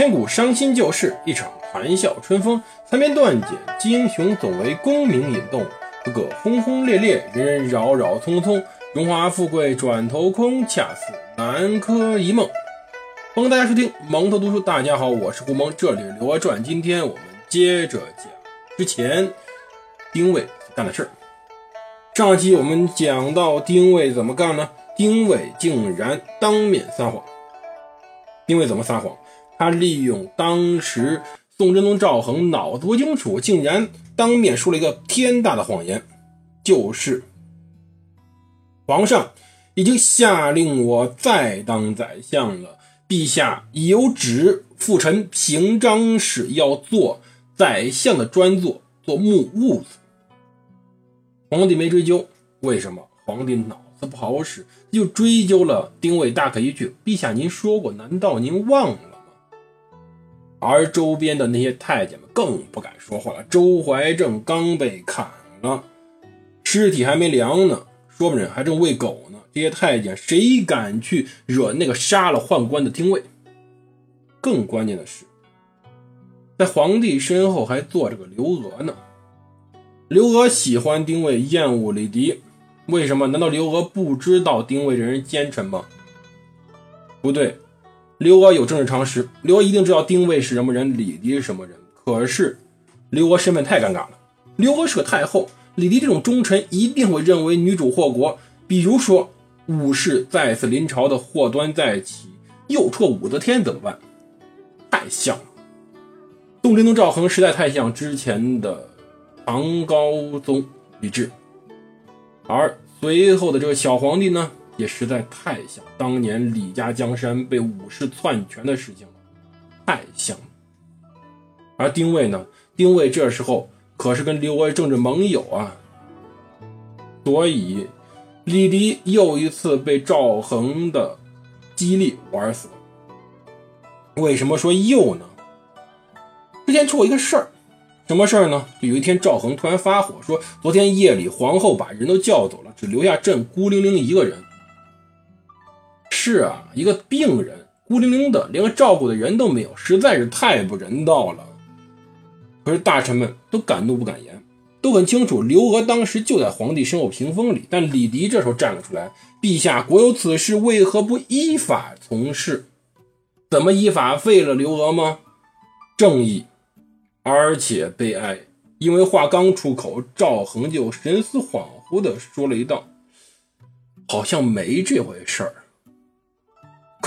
千古伤心旧事，一场谈笑春风。残篇断简，英雄总为功名引动。个个轰轰烈烈，人人扰扰匆匆。荣华富贵转头空，恰似南柯一梦。欢迎大家收听蒙头读书。大家好，我是顾蒙，这里是《刘娥传》。今天我们接着讲之前丁谓干的事儿。上期我们讲到丁谓怎么干呢？丁谓竟然当面撒谎。丁谓怎么撒谎？他利用当时宋真宗赵恒脑子不清楚，竟然当面说了一个天大的谎言，就是皇上已经下令我再当宰相了，陛下有旨复臣平章事，要做宰相的专座，做木兀子。皇帝没追究为什么，皇帝脑子不好使，就追究了丁谓大可一句：陛下您说过，难道您忘了？而周边的那些太监们更不敢说话了。周怀正刚被砍了，尸体还没凉呢，说不准还正喂狗呢。这些太监谁敢去惹那个杀了宦官的丁谓？更关键的是，在皇帝身后还坐着个刘娥呢。刘娥喜欢丁谓，厌恶李迪，为什么？难道刘娥不知道丁谓这人奸臣吗？不对。刘娥有政治常识，刘娥一定知道丁谓是什么人，李迪是什么人。可是刘娥身份太尴尬了，刘娥是个太后，李迪这种忠臣一定会认为女主祸国。比如说武士再次临朝的祸端再起，又辍武则天怎么办？太像了，宋真宗赵恒实在太像之前的唐高宗李治，而随后的这个小皇帝呢？也实在太像当年李家江山被武士篡权的事情了，太像。而丁谓呢？丁谓这时候可是跟刘娥政治盟友啊，所以李迪又一次被赵恒的激励玩死了。为什么说又呢？之前出过一个事儿，什么事儿呢？有一天赵恒突然发火，说昨天夜里皇后把人都叫走了，只留下朕孤零零一个人。是啊，一个病人孤零零的，连个照顾的人都没有，实在是太不人道了。可是大臣们都敢怒不敢言，都很清楚刘娥当时就在皇帝身后屏风里。但李迪这时候站了出来：“陛下国有此事，为何不依法从事？怎么依法废了刘娥吗？正义，而且悲哀。因为话刚出口，赵恒就神思恍惚地说了一道：好像没这回事儿。”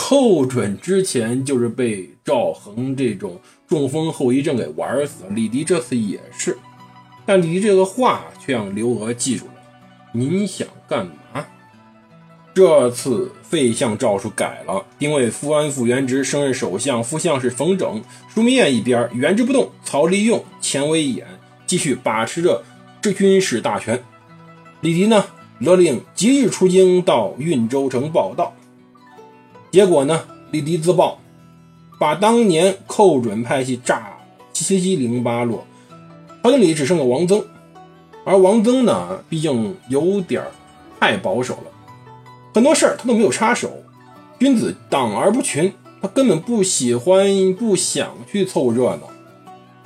寇准之前就是被赵恒这种中风后遗症给玩死了，李迪这次也是，但李迪这个话却让刘娥记住了。您想干嘛？这次废相诏书改了，丁谓复安复原职，升任首相，副相是冯整。枢密院一边原职不动，曹利用、钱维演继续把持着这军事大权。李迪呢，勒令即日出京到运州城报道。结果呢？李迪自爆，把当年寇准派系炸七七零八落，朝廷里只剩个王增，而王增呢，毕竟有点太保守了，很多事儿他都没有插手。君子党而不群，他根本不喜欢、不想去凑热闹。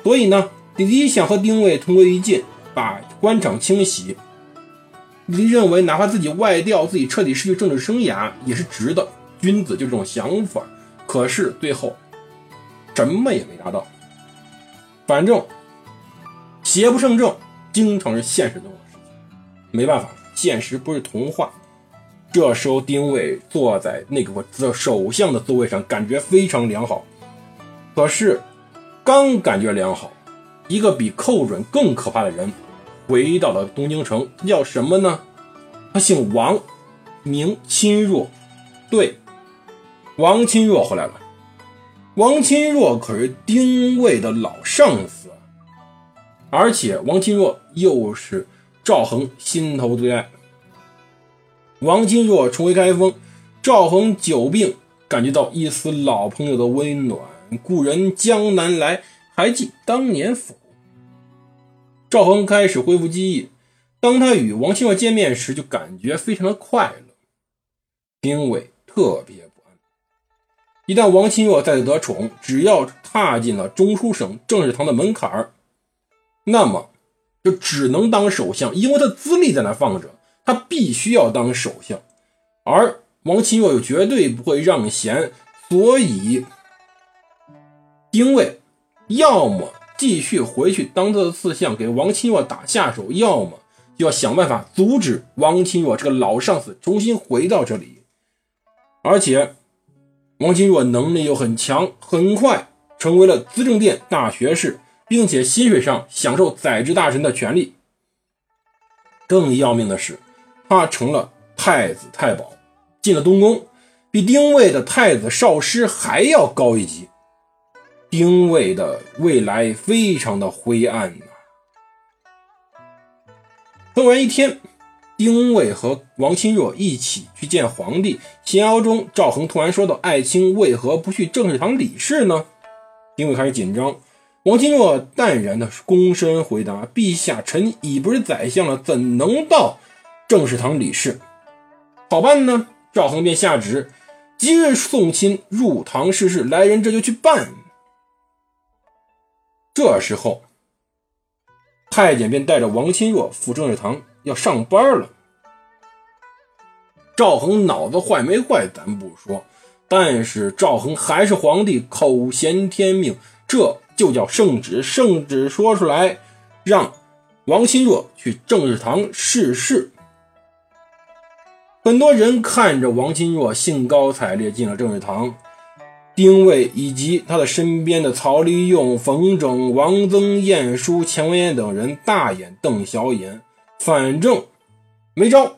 所以呢，李迪想和丁谓同归于尽，把官场清洗。李迪认为，哪怕自己外调，自己彻底失去政治生涯，也是值得。君子就这种想法，可是最后什么也没达到。反正邪不胜正，经常是现实中的事情。没办法，现实不是童话。这时候，丁伟坐在那个首相的座位上，感觉非常良好。可是刚感觉良好，一个比寇准更可怕的人回到了东京城。叫什么呢？他姓王，名钦若。对。王钦若回来了，王钦若可是丁谓的老上司，而且王钦若又是赵恒心头最爱。王钦若重回开封，赵恒久病，感觉到一丝老朋友的温暖。故人江南来，还记当年否？赵恒开始恢复记忆，当他与王钦若见面时，就感觉非常的快乐。丁谓特别。一旦王钦若再次得宠，只要踏进了中书省政事堂的门槛，那么就只能当首相，因为他资历在那放着，他必须要当首相。而王钦若又绝对不会让贤，所以丁谓要么继续回去当他的次相，给王钦若打下手，要么就要想办法阻止王钦若这个老上司重新回到这里。而且，王钦若能力又很强，很快成为了资政殿大学士，并且薪水上享受宰执大臣的权利。更要命的是，他成了太子太保。进了东宫，比丁谓的太子少师还要高一级。丁谓的未来非常的灰暗呐。突然一天，丁谓和王钦若一起去见皇帝，闲聊中，赵恒突然说道：“爱卿为何不去政事堂理事呢？”丁谓开始紧张。王钦若淡然的躬身回答：“陛下，臣已不是宰相了，怎能到政事堂理事？好办呢？”赵恒便下旨，即日送亲入堂试事，来人这就去办。这时候，太监便带着王钦若赴政事堂要上班了。赵恒脑子坏没坏咱不说，但是赵恒还是皇帝，口嫌天命，这就叫圣旨。圣旨说出来，让王钦若去政事堂试事。很多人看着王钦若兴高采烈进了政事堂，丁谓以及他的身边的曹利用、冯拯、王增、晏殊、钱文彦等人大眼瞪小眼，反正没招。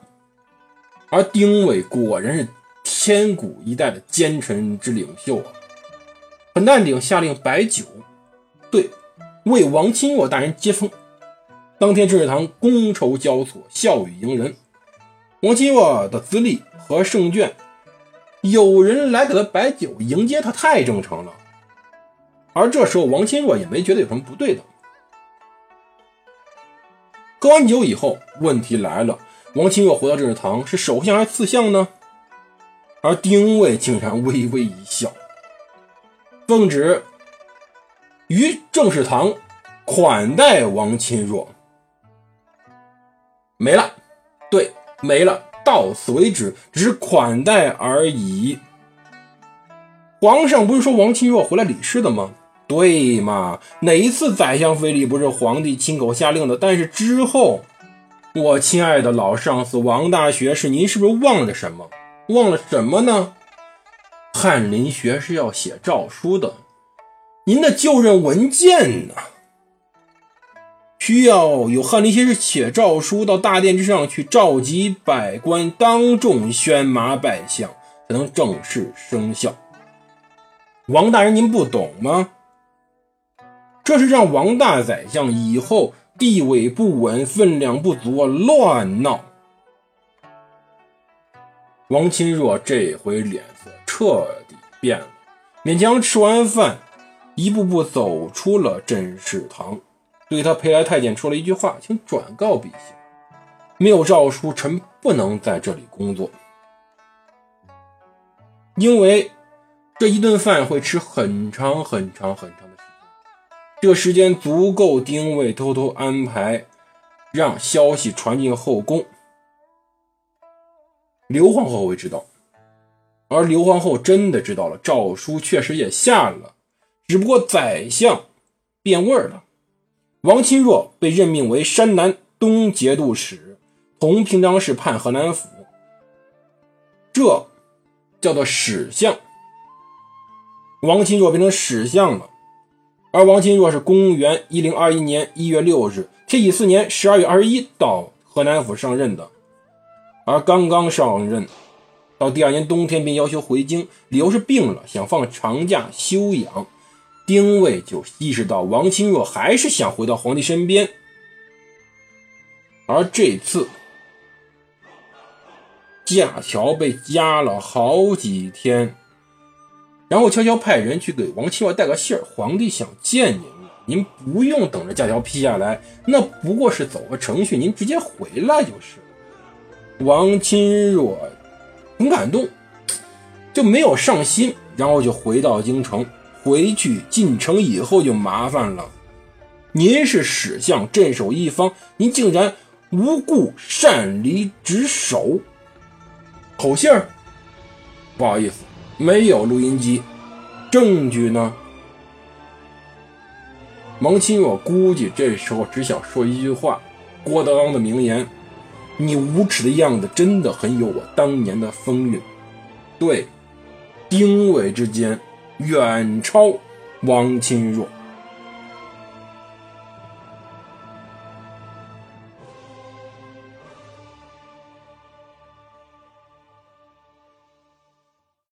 而丁伟果然是千古一代的奸臣之领袖啊！很淡定，下令摆酒，对，为王钦若大人接风。当天政事堂觥筹交错，笑语迎人。王钦若的资历和胜券，有人来给他摆酒迎接他，太正常了。而这时候，王钦若也没觉得有什么不对的。喝完酒以后，问题来了：王钦若回到政事堂，是首相还是次相呢？而丁谓竟然微微一笑，奉旨于政事堂款待王钦若。没了，对。没了，到此为止，只是款待而已。皇上不是说王钦若回来理事的吗？对嘛？哪一次宰相非礼不是皇帝亲口下令的？但是之后，我亲爱的老上司王大学士，您是不是忘了什么？忘了什么呢？翰林学是要写诏书的，您的就任文件呢？需要有翰林学士写诏书到大殿之上去召集百官，当众宣马拜相，才能正式生效。王大人，您不懂吗？这是让王大宰相以后地位不稳、分量不足，乱闹。王钦若这回脸色彻底变了，勉强吃完饭，一步步走出了真事堂。对他陪来太监说了一句话：“请转告陛下，没有诏书，臣不能在这里工作。因为这一顿饭会吃很长很长很长，这时间足够丁谓偷偷安排，让消息传进后宫。刘皇后会知道，而刘皇后真的知道了，诏书确实也下了，只不过宰相变味儿了。”王钦若被任命为山南东节度使，同平章事判河南府，这叫做史相。王钦若变成史相了，而王钦若是公元一零二一年一月六日，天启四年十二月二十一到河南府上任的，而刚刚上任，到第二年冬天便要求回京，理由是病了，想放长假休养。丁谓就意识到王钦若还是想回到皇帝身边，而这次假条被压了好几天，然后悄悄派人去给王钦若带个信儿：皇帝想见您了，您不用等着假条批下来，那不过是走个程序，您直接回来就是。王钦若很感动，就没有上心。然后就回到京城。回去进城以后就麻烦了。您是史相镇守一方，您竟然无故擅离职守。口信儿，不好意思，没有录音机。证据呢？王钦若估计这时候只想说一句话：郭德纲的名言，“你无耻的样子真的很有我当年的风韵。”对，丁伟之间远超王钦若。